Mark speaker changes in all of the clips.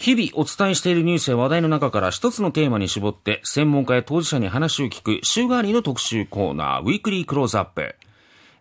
Speaker 1: 日々お伝えしているニュースや話題の中から一つのテーマに絞って専門家や当事者に話を聞く週替わりの特集コーナーウィークリークローズアップ。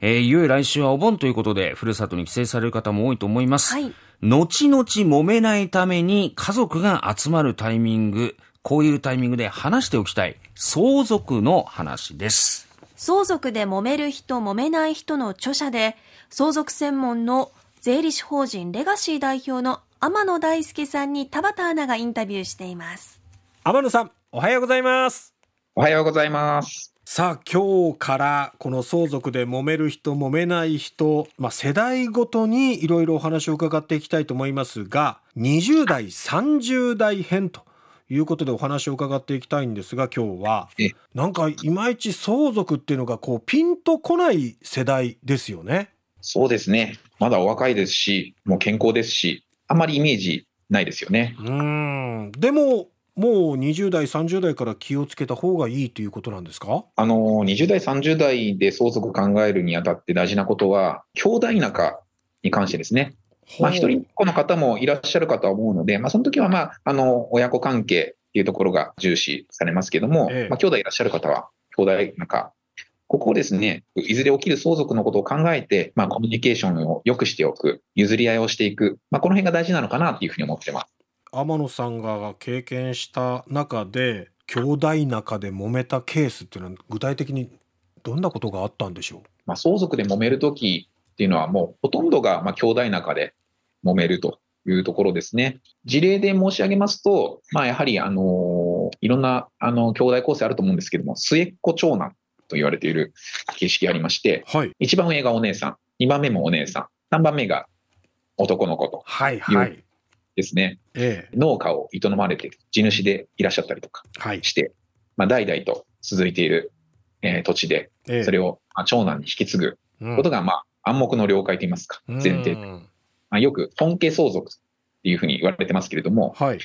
Speaker 1: えー、いよいよ来週はお盆ということで、ふるさとに帰省される方も多いと思います。はい、後々揉めないために家族が集まるタイミング、こういうタイミングで話しておきたい相続の話です。
Speaker 2: 相続で揉める人、揉めない人の著者で、相続専門の税理士法人レガシー代表の天野大輔さんに田畑アナがインタビューしています。
Speaker 3: 天野さんおはようございます。
Speaker 4: おはようございます。
Speaker 3: さあ今日からこの相続で揉める人揉めない人、まあ、世代ごとにいろいろお話を伺っていきたいと思いますが20代30代編ということでお話を伺っていきたいんですが今日はなんかいまいち相続っていうのがこうピンとこない世代ですよね。
Speaker 4: そうですね。まだお若いですしもう健康ですしあんまりイメージないですよね。
Speaker 3: うんでももう20代、30代から気をつけた方がいいということなんですか？
Speaker 4: あの20代、30代で相続考えるにあたって大事なことは、兄弟仲に関してですね。まあ、一人っ子の方もいらっしゃるかとは思うので、まあ、その時はまあ、あの、親子関係っていうところが重視されますけども、ええ、まあ、兄弟いらっしゃる方は、兄弟仲ここをですね、いずれ起きる相続のことを考えて、まあ、コミュニケーションを良くしておく、譲り合いをしていく、まあ、この辺が大事なのかなというふうに思ってます。
Speaker 3: 天野さんが経験した中で、兄弟仲で揉めたケースっていうのは、具体的にどんなことがあったんでしょう、
Speaker 4: まあ、相続で揉めるときっていうのは、もうほとんどがまあ兄弟仲で揉めるというところですね。事例で申し上げますと、まあ、やはり、あのいろんなあの兄弟構成あると思うんですけども、末っ子長男と言われている形式がありまして、はい、1番上がお姉さん、2番目もお姉さん、3番目が男の子というですね、ええ、農家を営まれている地主でいらっしゃったりとかして、はい、まあ、代々と続いている、えー、土地で、それを、まあ、長男に引き継ぐことが、まあ、暗黙の了解といいますか、前提。まあ、よく本家相続っていうふうに言われてますけれども、はい、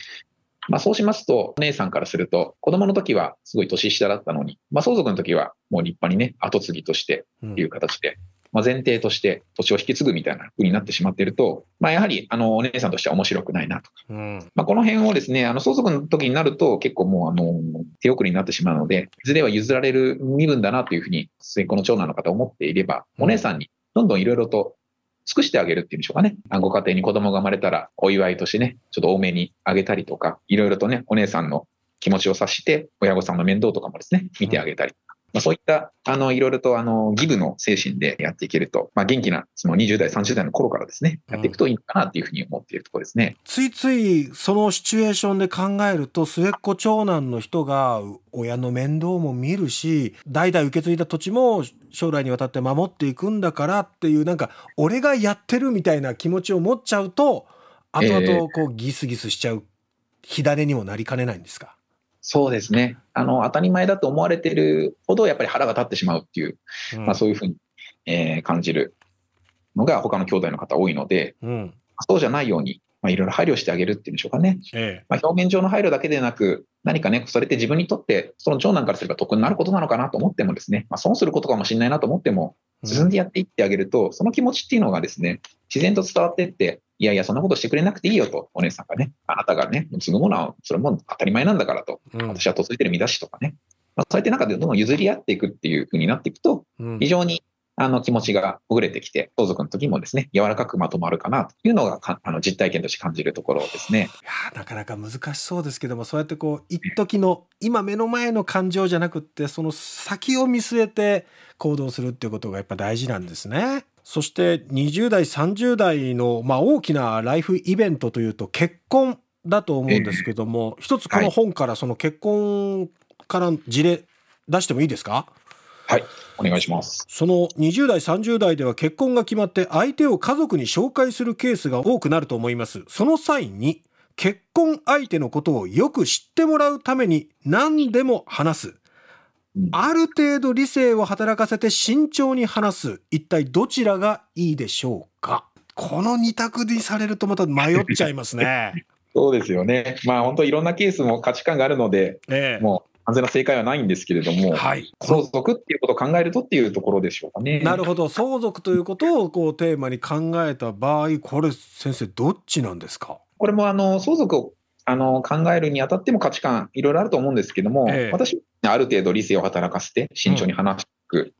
Speaker 4: まあ、そうしますと、お姉さんからすると、子供の時はすごい年下だったのに、まあ、相続の時はもう立派にね、後継ぎとしてっていう形で、うん、まあ、前提として土地を引き継ぐみたいな風になってしまっていると、まあ、やはり、あの、お姉さんとしては面白くないなとか、うん、まあ、この辺をですね、あの、相続の時になると結構もう、あの、手遅れになってしまうので、いずれは譲られる身分だなというふうに、末っ子の長男の方思っていれば、お姉さんにどんどんいろいろと尽くしてあげるっていうんでしょうかね。ご家庭に子供が生まれたら、お祝いとしてね、ちょっと多めにあげたりとか、いろいろとね、お姉さんの気持ちを察して、親御さんの面倒とかもですね、見てあげたりまあ、そういった、あの、いろいろと、あの、ギブの精神でやっていけると、まあ、元気な、その20代、30代の頃からですね、やっていくといいのかなというふうに思っているところですね。
Speaker 3: ついつい、そのシチュエーションで考えると、末っ子長男の人が、親の面倒も見るし、代々受け継いだ土地も将来にわたって守っていくんだからっていう、なんか、俺がやってるみたいな気持ちを持っちゃうと、後々、こう、ギスギスしちゃう火種にもなりかねないんですか？
Speaker 4: そうですね。あの、当たり前だと思われてるほど、やっぱり腹が立ってしまうっていう、うん、まあそういうふうに、えー、感じるのが他の兄弟の方多いので、うん、そうじゃないように、まあ、いろいろ配慮してあげるっていうんでしょうかね。ええ、まあ、表面上の配慮だけでなく、何かね、それって自分にとって、その長男からすれば得になることなのかなと思ってもですね、まあ、損することかもしれないなと思っても、進んでやっていってあげると、うん、その気持ちっていうのがですね、自然と伝わっていって、いやいや、そんなことしてくれなくていいよと、お姉さんがね、あなたがね、継ぐものは、それも当たり前なんだからと、うん、私は嫁いでる身だしとかね、まあ、そうやって中でどんどん譲り合っていくっていうふうになっていくと、非常にあの気持ちがほぐれてきて、相続の時もですね、柔らかくまとまるかなというのがあの実体験として感じるところですね。
Speaker 3: いやなかなか難しそうですけども、そうやってこう、一時の今目の前の感情じゃなくって、その先を見据えて行動するっていうことがやっぱ大事なんですね。そして20代、30代の、まあ、大きなライフイベントというと結婚だと思うんですけども、一つこの本からその結婚から事例出してもいいですか？
Speaker 4: はい、お願いします。
Speaker 3: その20代、30代では結婚が決まって相手を家族に紹介するケースが多くなると思います。その際に、結婚相手のことをよく知ってもらうために何でも話す。ある程度理性を働かせて慎重に話す。一体どちらがいいでしょうか？この二択にされるとまた迷っちゃいますね。
Speaker 4: そうですよね。まあ本当いろんなケースも価値観があるので、ええ、もう完全な正解はないんですけれども、はい、相続っていうことを考えるとっていうところでしょうかね。
Speaker 3: なるほど、相続ということをこうテーマに考えた場合、これ、先生、どっちなんですか？
Speaker 4: これもあの相続をあの考えるにあたっても価値観、いろいろあると思うんですけども、
Speaker 3: ええ。
Speaker 4: 私、ある程度理性を働かせて、慎重に話していく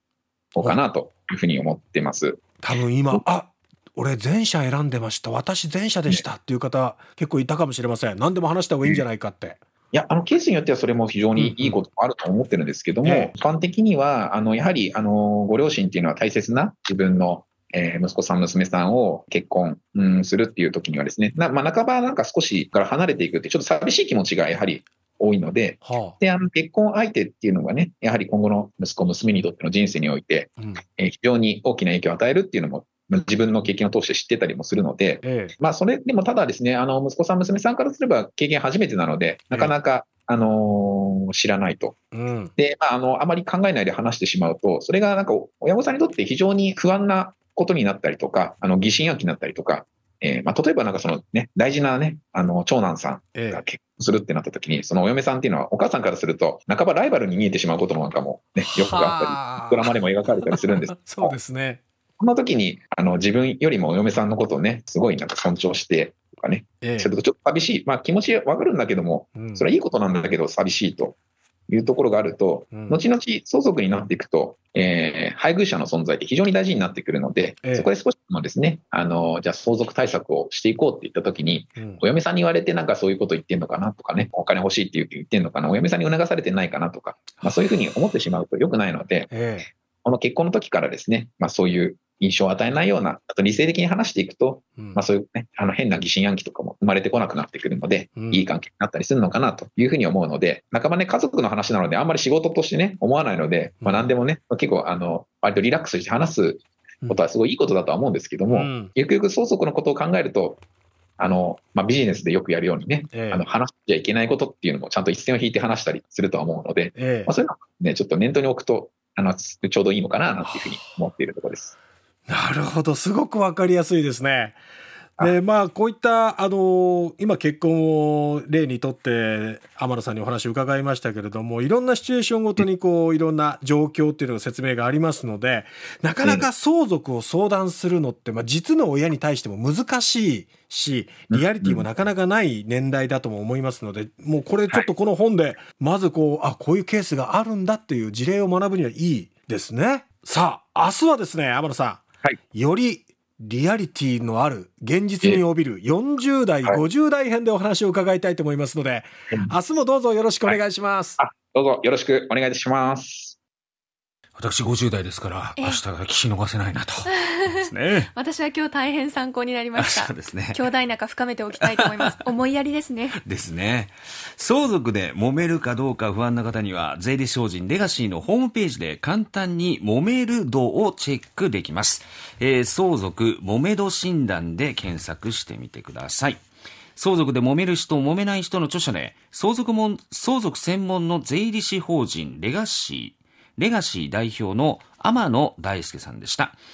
Speaker 4: のかなというふうに思ってます。
Speaker 3: 多分今あ俺前者選んでました私前者でしたっていう方結構いたかもしれません。何でも話した方がいいんじゃないかって、
Speaker 4: いや、あのケースによってはそれも非常にいいこともあると思ってるんですけども、
Speaker 3: ええ。
Speaker 4: 一般的には、あのやはりあのご両親っていうのは大切な自分の、えー息子さん、娘さんを結婚、うん、するっていう時にはですね、なまあ、半ばなんか少しから離れていくって、ちょっと寂しい気持ちがやはり多いので、
Speaker 3: は
Speaker 4: であの結婚相手っていうのがね、やはり今後の息子、娘にとっての人生において、
Speaker 3: あ、うん。
Speaker 4: えー非常に大きな影響を与えるっていうのも、まあ自分の経験を通して知ってたりもするので、
Speaker 3: ええ。
Speaker 4: まあ、それでもただですね、あの息子さん、娘さんからすれば経験初めてなので、なかなか、あのー知らないと。
Speaker 3: うん。
Speaker 4: で、まあ、あの、あまり考えないで話してしまうと、それがなんか親御さんにとって非常に不安なことになったりとか、あの疑心暗鬼になったりとか、えーまあ、例えばなんかそのね、大事なね、あの長男さん
Speaker 3: え
Speaker 4: が結婚するってなった時に、そのお嫁さんっていうのは、お母さんからすると、半ばライバルに見えてしまうことなんかもね、よくあったり、ドラマでも描かれたりするんです。
Speaker 3: そうですね。
Speaker 4: そんな時に、あの、自分よりもお嫁さんのことをね、すごいなんか尊重してとかね、
Speaker 3: ええ。
Speaker 4: とちょっと寂しい。まあ気持ちわかるんだけども、
Speaker 3: うん。
Speaker 4: それはいいことなんだけど寂しいというところがあると、
Speaker 3: うん。
Speaker 4: 後々相続になっていくと、えー配偶者の存在って非常に大事になってくるので、
Speaker 3: ええ。
Speaker 4: そこで少しでもですね、あの、じゃあ相続対策をしていこうって言った時に、
Speaker 3: うん。
Speaker 4: お嫁さんに言われてなんかそういうこと言ってんのかなとかね、お金欲しいって言ってんのかな、お嫁さんに促されてないかなとか、まあそういうふうに思ってしまうと良くないので、
Speaker 3: え
Speaker 4: この結婚の時からですね、まあそういう印象を与えないような、あと理性的に話していくと、
Speaker 3: えうん。
Speaker 4: まあそういうね、あの変な疑心暗鬼とかも生まれてこなくなってくるので、
Speaker 3: うん。
Speaker 4: いい関係になったりするのかなというふうに思うので、半ばね、家族の話なので、あんまり仕事としてね、思わないので、まあ何でもね、結構、あの、割とリラックスして話すことはすごいいいことだとは思うんですけども、
Speaker 3: うん。
Speaker 4: ゆくゆく相続のことを考えると、あの、まあビジネスでよくやるようにね、
Speaker 3: ええ。
Speaker 4: あの、話しちゃいけないことっていうのもちゃんと一線を引いて話したりするとは思うので、
Speaker 3: ええ。
Speaker 4: まあそういうのをね、ちょっと念頭に置くと、あの、ちょうどいいのかな、なんていうふうに思っているところです。
Speaker 3: なるほど、すごくわかりやすいですね。で、まあ、こういった、あの、今結婚を例にとって、天野さんにお話を伺いましたけれども、いろんなシチュエーションごとに、こう、いろんな状況っていうのが説明がありますので、なかなか相続を相談するのって、まあ、実の親に対しても難しいし、リアリティもなかなかない年代だとも思いますので、もうこれちょっとこの本で、まずこう、あ、こういうケースがあるんだっていう事例を学ぶにはいいですね。さあ、明日はですね、天野さん。
Speaker 4: はい
Speaker 3: よりリアリティのある現実に帯びる40代、
Speaker 4: はい
Speaker 3: 50代編でお話を伺いたいと思いますので、明日もどうぞよろしくお願いします。
Speaker 4: あ、どうぞよろしくお願いします。
Speaker 1: 私50代ですから、
Speaker 2: ええ
Speaker 1: 明日が聞き逃せないなと。ですね。
Speaker 2: 私は今日大変参考になりました
Speaker 1: そう。ですね。
Speaker 2: 兄弟仲深めておきたいと思います。思いやりですね。
Speaker 1: ですね。相続で揉めるかどうか不安な方には、税理士法人レガシーのホームページで簡単に揉める度をチェックできます。えー相続揉め度診断で検索してみてください。相続で揉める人、揉めない人の著者で、相続もん相続専門の税理士法人レガシー、レガシー代表の天野大輔さんでした。